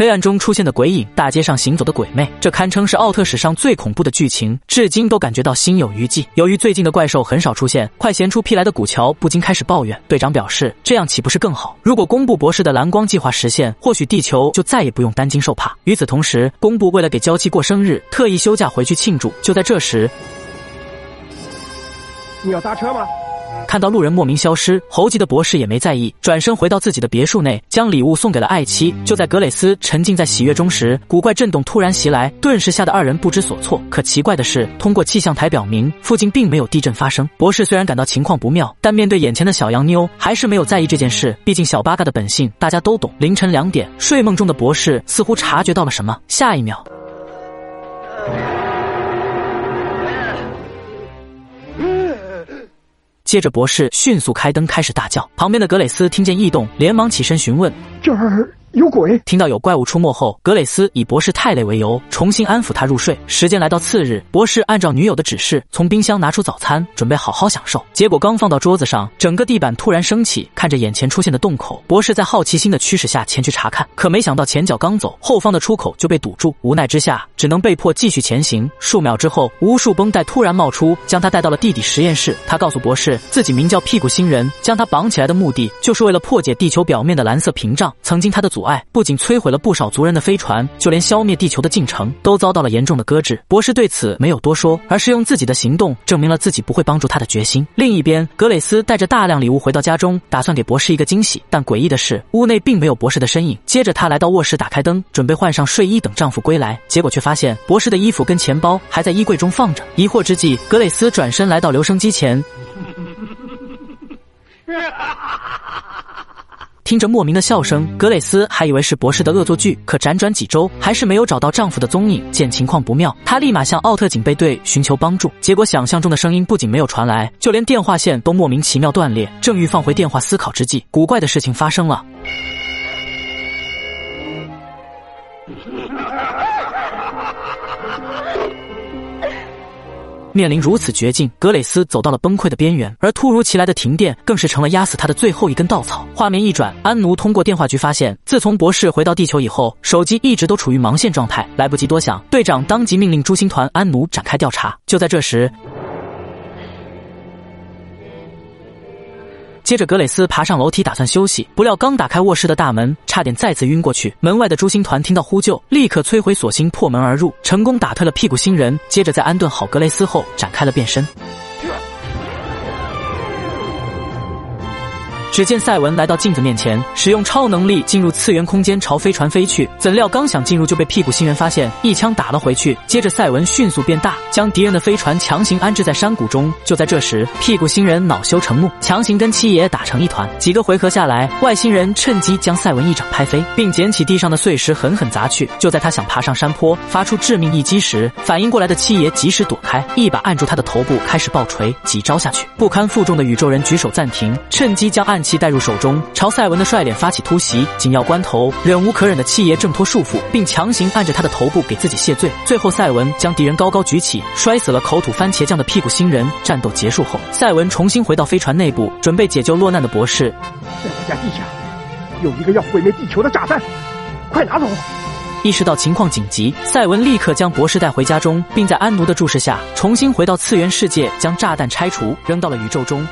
黑暗中出现的鬼影，大街上行走的鬼魅，这堪称是奥特史上最恐怖的剧情，至今都感觉到心有余悸。由于最近的怪兽很少出现，快闲出屁来的古桥不禁开始抱怨。队长表示，这样岂不是更好？如果公布博士的蓝光计划实现，或许地球就再也不用担惊受怕。与此同时，公布为了给娇妻过生日，特意休假回去庆祝。就在这时，你要搭车吗？看到路人莫名消失，猴急的博士也没在意，转身回到自己的别墅内，将礼物送给了爱妻。就在格蕾斯沉浸在喜悦中时，古怪震动突然袭来，顿时吓得二人不知所措。可奇怪的是，通过气象台表明，附近并没有地震发生。博士虽然感到情况不妙，但面对眼前的小洋妞，还是没有在意这件事。毕竟小八嘎的本性，大家都懂。凌晨两点，睡梦中的博士似乎察觉到了什么，下一秒。接着，博士迅速开灯，开始大叫。旁边的格蕾丝听见异动，连忙起身询问：“这儿？”有鬼！听到有怪物出没后，格蕾斯以博士太累为由，重新安抚他入睡。时间来到次日，博士按照女友的指示，从冰箱拿出早餐，准备好好享受。结果刚放到桌子上，整个地板突然升起。看着眼前出现的洞口，博士在好奇心的驱使下前去查看，可没想到前脚刚走，后方的出口就被堵住。无奈之下，只能被迫继续前行。数秒之后，无数绷带突然冒出，将他带到了地底实验室。他告诉博士，自己名叫屁股星人，将他绑起来的目的就是为了破解地球表面的蓝色屏障。曾经他的阻碍不仅摧毁了不少族人的飞船，就连消灭地球的进程都遭到了严重的搁置。博士对此没有多说，而是用自己的行动证明了自己不会帮助他的决心。另一边，格蕾斯带着大量礼物回到家中，打算给博士一个惊喜。但诡异的是，屋内并没有博士的身影。接着，她来到卧室，打开灯，准备换上睡衣等丈夫归来，结果却发现博士的衣服跟钱包还在衣柜中放着。疑惑之际，格蕾斯转身来到留声机前。听着莫名的笑声，格蕾斯还以为是博士的恶作剧。可辗转几周，还是没有找到丈夫的踪影。见情况不妙，她立马向奥特警备队寻求帮助。结果想象中的声音不仅没有传来，就连电话线都莫名其妙断裂。正欲放回电话思考之际，古怪的事情发生了。面临如此绝境，格蕾斯走到了崩溃的边缘，而突如其来的停电更是成了压死他的最后一根稻草。画面一转，安奴通过电话局发现，自从博士回到地球以后，手机一直都处于盲线状态。来不及多想，队长当即命令朱星团安奴展开调查。就在这时，接着，格蕾斯爬上楼梯，打算休息，不料刚打开卧室的大门，差点再次晕过去。门外的朱星团听到呼救，立刻摧毁锁芯，破门而入，成功打退了屁股星人。接着，在安顿好格蕾斯后，展开了变身。只见赛文来到镜子面前，使用超能力进入次元空间，朝飞船飞去。怎料刚想进入，就被屁股星人发现，一枪打了回去。接着赛文迅速变大，将敌人的飞船强行安置在山谷中。就在这时，屁股星人恼羞成怒，强行跟七爷打成一团。几个回合下来，外星人趁机将赛文一掌拍飞，并捡起地上的碎石狠狠砸去。就在他想爬上山坡，发出致命一击时，反应过来的七爷及时躲开，一把按住他的头部，开始暴锤。几招下去，不堪负重的宇宙人举手暂停，趁机将按暗。气带入手中，朝赛文的帅脸发起突袭。紧要关头，忍无可忍的七爷挣脱束缚，并强行按着他的头部给自己谢罪。最后，赛文将敌人高高举起，摔死了口吐番茄酱的屁股星人。战斗结束后，赛文重新回到飞船内部，准备解救落难的博士。在我家地下有一个要毁灭地球的炸弹，快拿走！意识到情况紧急，赛文立刻将博士带回家中，并在安奴的注视下重新回到次元世界，将炸弹拆除，扔到了宇宙中。